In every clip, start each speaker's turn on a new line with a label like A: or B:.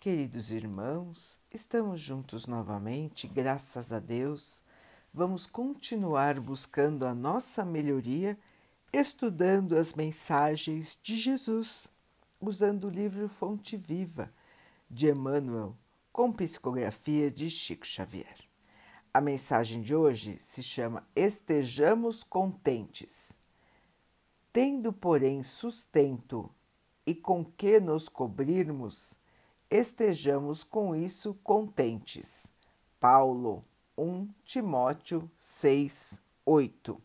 A: Queridos irmãos, estamos juntos novamente, graças a Deus. Vamos continuar buscando a nossa melhoria, estudando as mensagens de Jesus, usando o livro Fonte Viva de Emmanuel, com psicografia de Chico Xavier. A mensagem de hoje se chama Estejamos contentes. Tendo, porém, sustento e com que nos cobrirmos, estejamos com isso contentes. Paulo 1 Timóteo 6, 8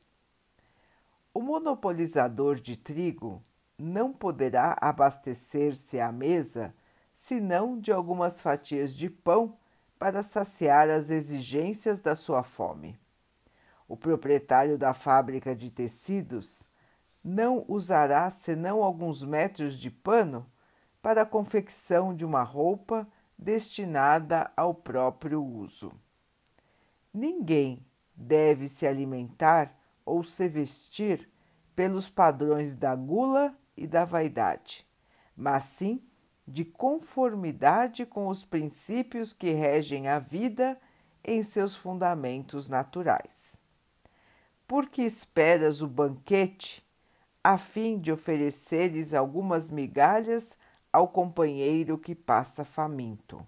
A: O monopolizador de trigo não poderá abastecer-se à mesa senão de algumas fatias de pão para saciar as exigências da sua fome. O proprietário da fábrica de tecidos não usará senão alguns metros de pano para a confecção de uma roupa destinada ao próprio uso. Ninguém deve se alimentar ou se vestir pelos padrões da gula e da vaidade, mas sim de conformidade com os princípios que regem a vida em seus fundamentos naturais. Porque esperas o banquete a fim de ofereceres algumas migalhas ao companheiro que passa faminto.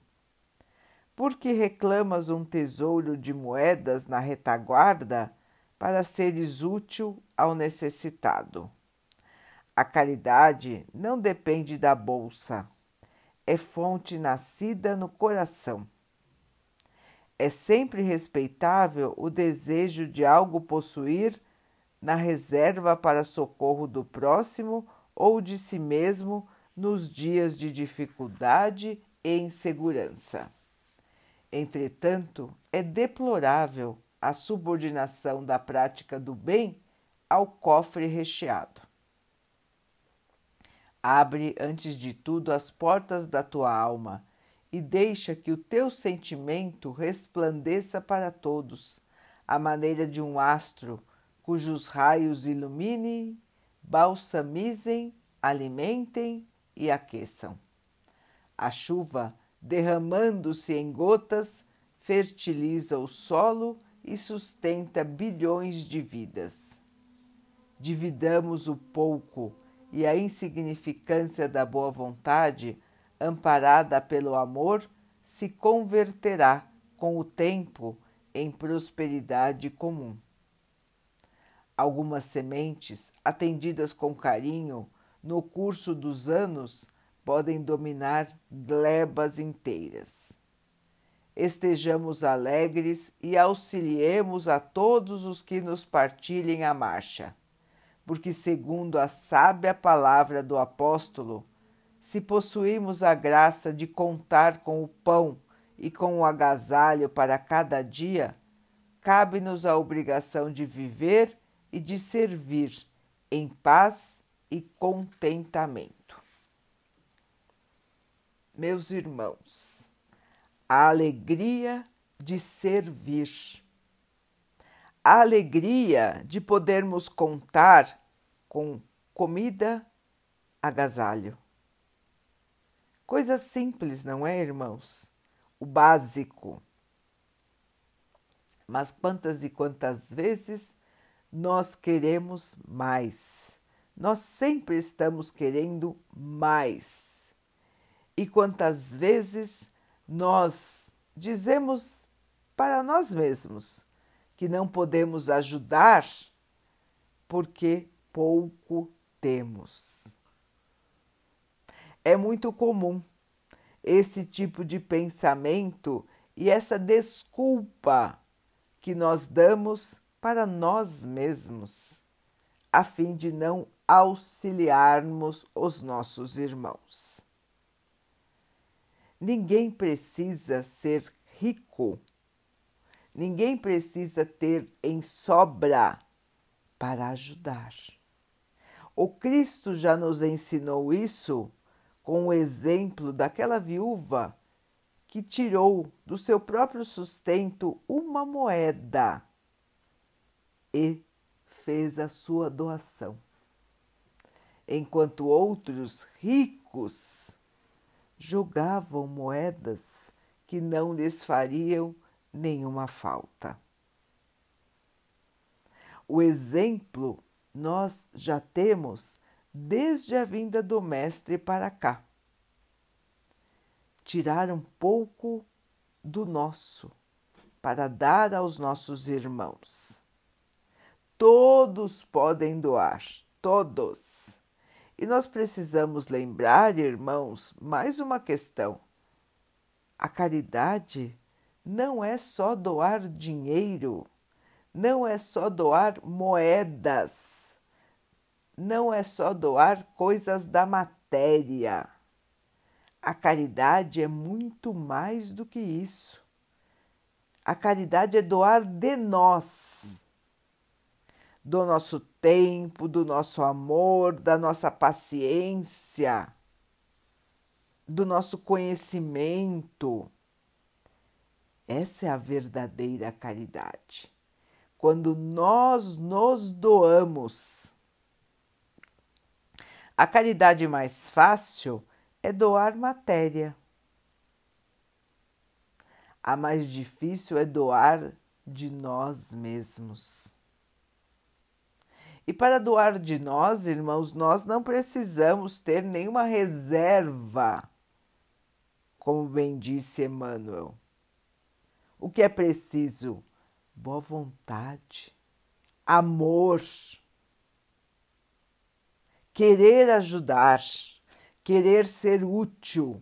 A: Porque reclamas um tesouro de moedas na retaguarda para seres útil ao necessitado. A caridade não depende da bolsa, é fonte nascida no coração. É sempre respeitável o desejo de algo possuir na reserva para socorro do próximo ou de si mesmo nos dias de dificuldade e insegurança. Entretanto, é deplorável a subordinação da prática do bem ao cofre recheado. Abre, antes de tudo, as portas da tua alma e deixa que o teu sentimento resplandeça para todos, à maneira de um astro cujos raios iluminem, balsamizem, alimentem e aqueçam. A chuva, derramando-se em gotas, fertiliza o solo e sustenta bilhões de vidas. Dividamos o pouco e a insignificância da boa vontade, amparada pelo amor, se converterá com o tempo em prosperidade comum. Algumas sementes, atendidas com carinho, no curso dos anos, podem dominar glebas inteiras. Estejamos alegres e auxiliemos a todos os que nos partilhem a marcha, porque, segundo a sábia palavra do apóstolo, se possuímos a graça de contar com o pão e com o agasalho para cada dia, cabe-nos a obrigação de viver e de servir em paz e contentamento. Meus irmãos, a alegria de servir, a alegria de podermos contar com comida, agasalho. Coisa simples, não é, irmãos? O básico. Mas quantas e quantas vezes nós queremos mais? Nós sempre estamos querendo mais. E quantas vezes nós dizemos para nós mesmos que não podemos ajudar porque pouco temos. É muito comum esse tipo de pensamento e essa desculpa que nós damos para nós mesmos, a fim de não auxiliarmos os nossos irmãos. Ninguém precisa ser rico, ninguém precisa ter em sobra para ajudar. O Cristo já nos ensinou isso com o exemplo daquela viúva que tirou do seu próprio sustento uma moeda e fez a sua doação enquanto outros ricos jogavam moedas que não lhes fariam nenhuma falta. O exemplo nós já temos desde a vinda do Mestre para cá. Tirar um pouco do nosso para dar aos nossos irmãos. Todos podem doar, todos. E nós precisamos lembrar, irmãos, mais uma questão. A caridade não é só doar dinheiro, não é só doar moedas, não é só doar coisas da matéria. A caridade é muito mais do que isso. A caridade é doar de nós, do nosso tempo, do nosso amor, da nossa paciência, do nosso conhecimento. Essa é a verdadeira caridade. Quando nós nos doamos. A caridade mais fácil é doar matéria. A mais difícil é doar de nós mesmos. E para doar de nós, irmãos, nós não precisamos ter nenhuma reserva, como bem disse Emmanuel. O que é preciso? Boa vontade, amor, querer ajudar querer ser útil.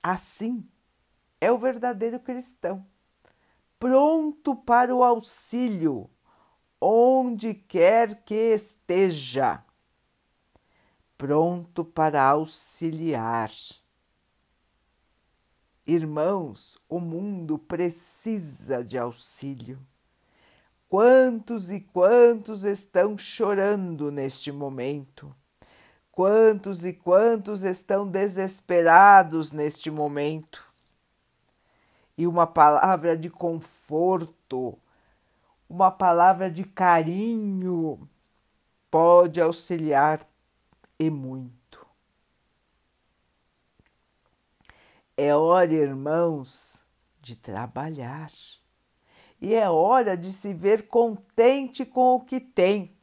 A: Assim é o verdadeiro cristão, pronto para o auxílio, onde quer que esteja, pronto para auxiliar. Irmãos, o mundo precisa de auxílio. Quantos e quantos estão chorando neste momento? Quantos e quantos estão desesperados neste momento? E uma palavra de conforto, uma palavra de carinho pode auxiliar e muito. É hora, irmãos, de trabalhar. E é hora de se ver contente com o que tem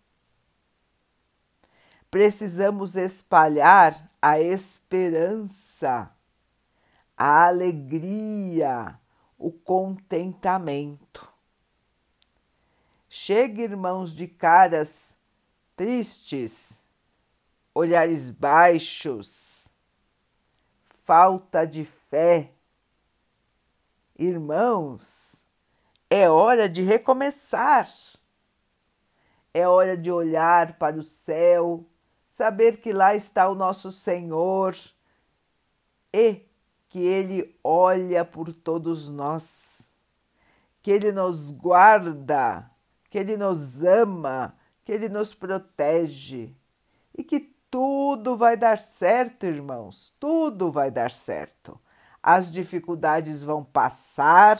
A: precisamos espalhar a esperança, a alegria, o contentamento. Chega, irmãos, de caras tristes, olhares baixos, falta de fé. Irmãos, é hora de recomeçar. É hora de olhar para o céu saber que lá está o nosso Senhor e que Ele olha por todos nós, que Ele nos guarda, que Ele nos ama, que Ele nos protege e que tudo vai dar certo, irmãos, tudo vai dar certo. As dificuldades vão passar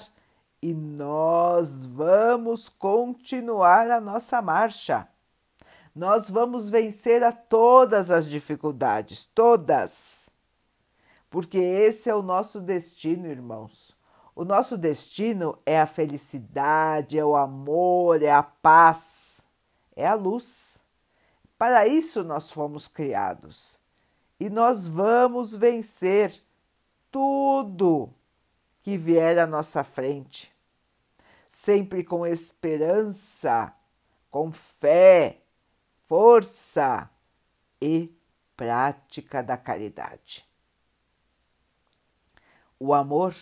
A: e nós vamos continuar a nossa marcha nós vamos vencer a todas as dificuldades, todas. Porque esse é o nosso destino, irmãos. O nosso destino é a felicidade, é o amor, é a paz, é a luz. Para isso nós fomos criados. E nós vamos vencer tudo que vier à nossa frente. Sempre com esperança, com fé, força e prática da caridade. O amor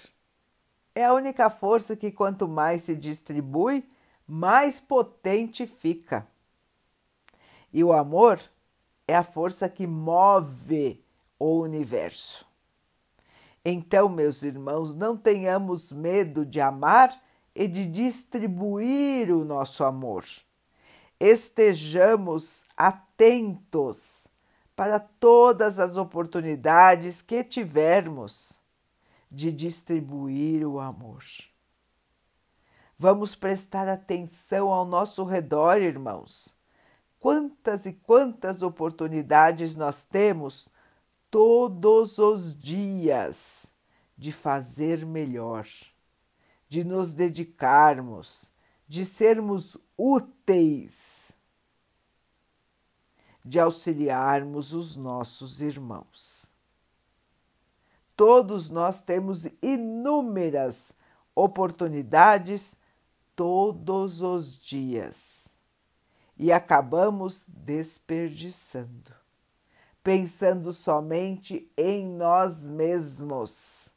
A: é a única força que, quanto mais se distribui, mais potente fica. E o amor é a força que move o universo. Então, meus irmãos, não tenhamos medo de amar e de distribuir o nosso amor estejamos atentos para todas as oportunidades que tivermos de distribuir o amor. Vamos prestar atenção ao nosso redor, irmãos. Quantas e quantas oportunidades nós temos todos os dias de fazer melhor, de nos dedicarmos, de sermos úteis, de auxiliarmos os nossos irmãos. Todos nós temos inúmeras oportunidades todos os dias e acabamos desperdiçando, pensando somente em nós mesmos.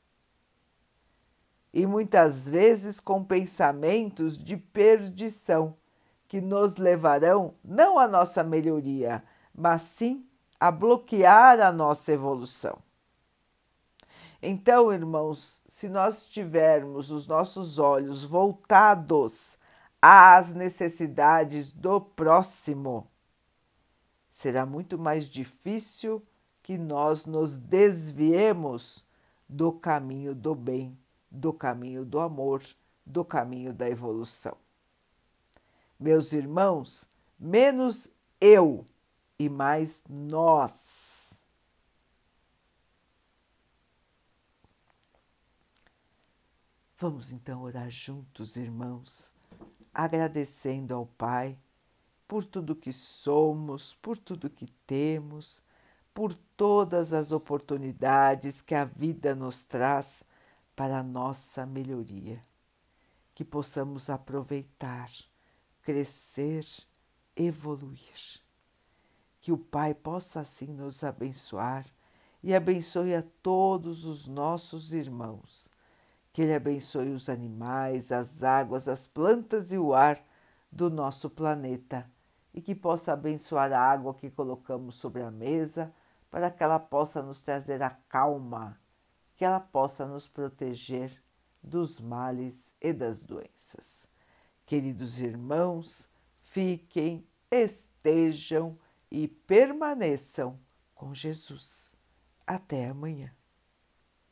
A: E muitas vezes com pensamentos de perdição que nos levarão não à nossa melhoria, mas sim a bloquear a nossa evolução. Então, irmãos, se nós tivermos os nossos olhos voltados às necessidades do próximo, será muito mais difícil que nós nos desviemos do caminho do bem, do caminho do amor, do caminho da evolução. Meus irmãos, menos eu e mais nós Vamos então orar juntos, irmãos, agradecendo ao Pai por tudo que somos, por tudo que temos, por todas as oportunidades que a vida nos traz para a nossa melhoria. Que possamos aproveitar, crescer, evoluir. Que o Pai possa assim nos abençoar e abençoe a todos os nossos irmãos que Ele abençoe os animais, as águas, as plantas e o ar do nosso planeta e que possa abençoar a água que colocamos sobre a mesa para que ela possa nos trazer a calma, que ela possa nos proteger dos males e das doenças. Queridos irmãos, fiquem, estejam e permaneçam com Jesus. Até amanhã.